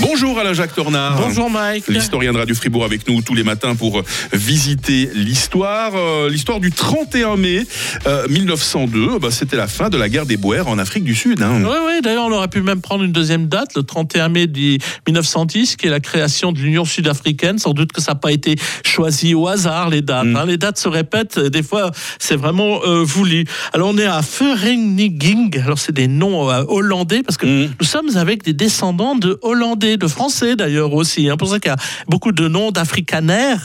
Bonjour Alain-Jacques Tornard. Bonjour Mike. L'historien de Radio Fribourg avec nous tous les matins pour visiter l'histoire. Euh, l'histoire du 31 mai euh, 1902, bah, c'était la fin de la guerre des Boers en Afrique du Sud. hein. Oui, oui, d'ailleurs, on aurait pu même prendre une deuxième date, le 31 mai du 1910, qui est la création de l'Union sud-africaine. Sans doute que ça n'a pas été choisi au hasard, les dates. Mm. hein. Les dates se répètent, des fois, c'est vraiment euh, voulu. Alors, on est à Vereniging. Alors, c'est des noms euh, hollandais, parce que Mm. nous sommes avec des descendants de Hollandais, de Français d'ailleurs aussi. C'est pour ça qu'il y a beaucoup de noms d'Afrikaner.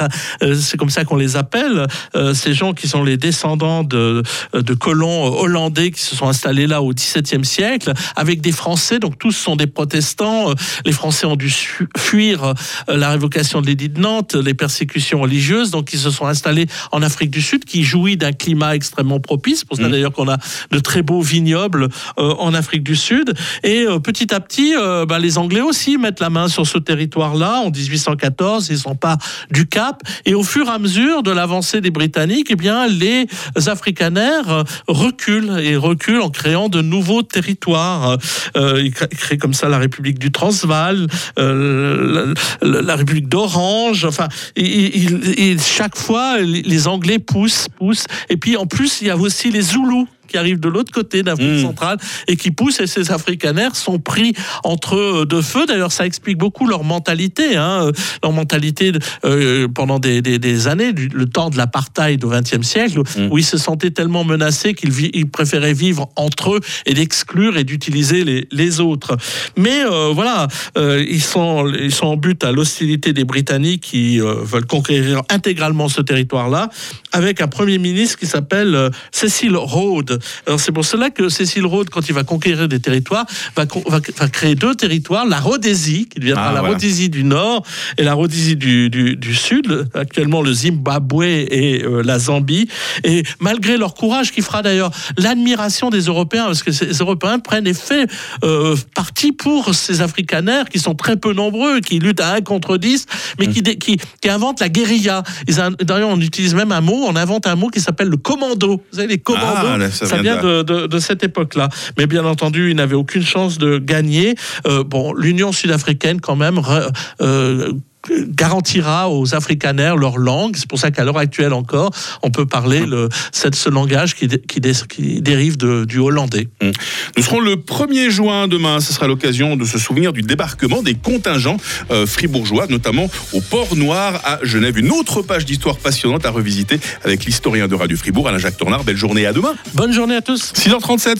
Euh, c'est comme ça qu'on les appelle. Euh, ces gens qui sont les descendants de, de colons hollandais qui se sont installés là au XVIIe siècle, avec des Français. Donc tous sont des protestants. Euh, Les Français ont dû fuir euh, la révocation de l'édit de Nantes, les persécutions religieuses. Donc ils se sont installés en Afrique du Sud, qui jouit d'un climat extrêmement propice. Pour ça Mhm. d'ailleurs qu'on a de très beaux vignobles euh, en Afrique du Sud. Et euh, petit à petit, euh, bah, les Anglais aussi la main sur ce territoire-là. En 1814, ils sont pas du Cap. Et au fur et à mesure de l'avancée des Britanniques, eh bien, les Afrikaners euh, reculent et reculent en créant de nouveaux territoires. Euh, ils cré- créent comme ça la République du Transvaal, euh, la, République d'Orange. Enfin, et, chaque fois, les Anglais poussent, poussent. Et puis, en plus, il y a aussi les Zoulous qui arrivent de l'autre côté d'Afrique Mm. centrale et qui poussent et ces Afrikaners sont pris entre eux de feu. D'ailleurs, ça explique beaucoup leur mentalité, hein, euh, leur mentalité euh, pendant des, des- des années, du- le temps de l'apartheid au XXe siècle, où ils se sentaient tellement menacés qu'ils préféraient vivre entre eux et d'exclure et d'utiliser les, les autres. Mais euh, voilà, euh, ils, sont, ils sont en but à l'hostilité des Britanniques qui veulent conquérir intégralement ce territoire-là, avec un Premier ministre qui s'appelle Cecil Rhodes. Alors c'est pour cela que Cecil Rhodes, quand il va conquérir des territoires, va, con- va, va créer deux territoires, la Rhodésie, qui deviendra Ah, la voilà. Rhodésie du Nord et la Rhodésie du, du, du Sud, actuellement le Zimbabwe et euh, la Zambie. Et malgré leur courage, qui fera d'ailleurs l'admiration des Européens, parce que ces Européens prennent effet euh, parti pour ces Afrikaners qui sont très peu nombreux, qui luttent à 1 contre 10, mais qui, dé- qui, qui inventent la guérilla. D'ailleurs, on utilise même un mot, on invente un mot qui s'appelle le commando. Vous savez, les commandos, Ah, là, ça, vient de de, de- de cette époque-là. Mais bien entendu, ils n'avaient aucune chance de gagner. Euh, bon, l'Union sud-africaine, quand même, re- euh, garantira aux Afrikaners leur langue. C'est pour ça qu'à l'heure actuelle encore, on peut parler le, cette- ce langage qui, dé- qui, dé- qui dérive de- du hollandais. Nous serons le 1er juin demain. Ce sera l'occasion de se souvenir du débarquement des contingents euh, fribourgeois, notamment au Port Noir à Genève. Une autre page d'histoire passionnante à revisiter avec l'historien de Radio Fribourg, Alain-Jacques Tornard. Belle journée à demain. Bonne journée à tous. 6h37 sur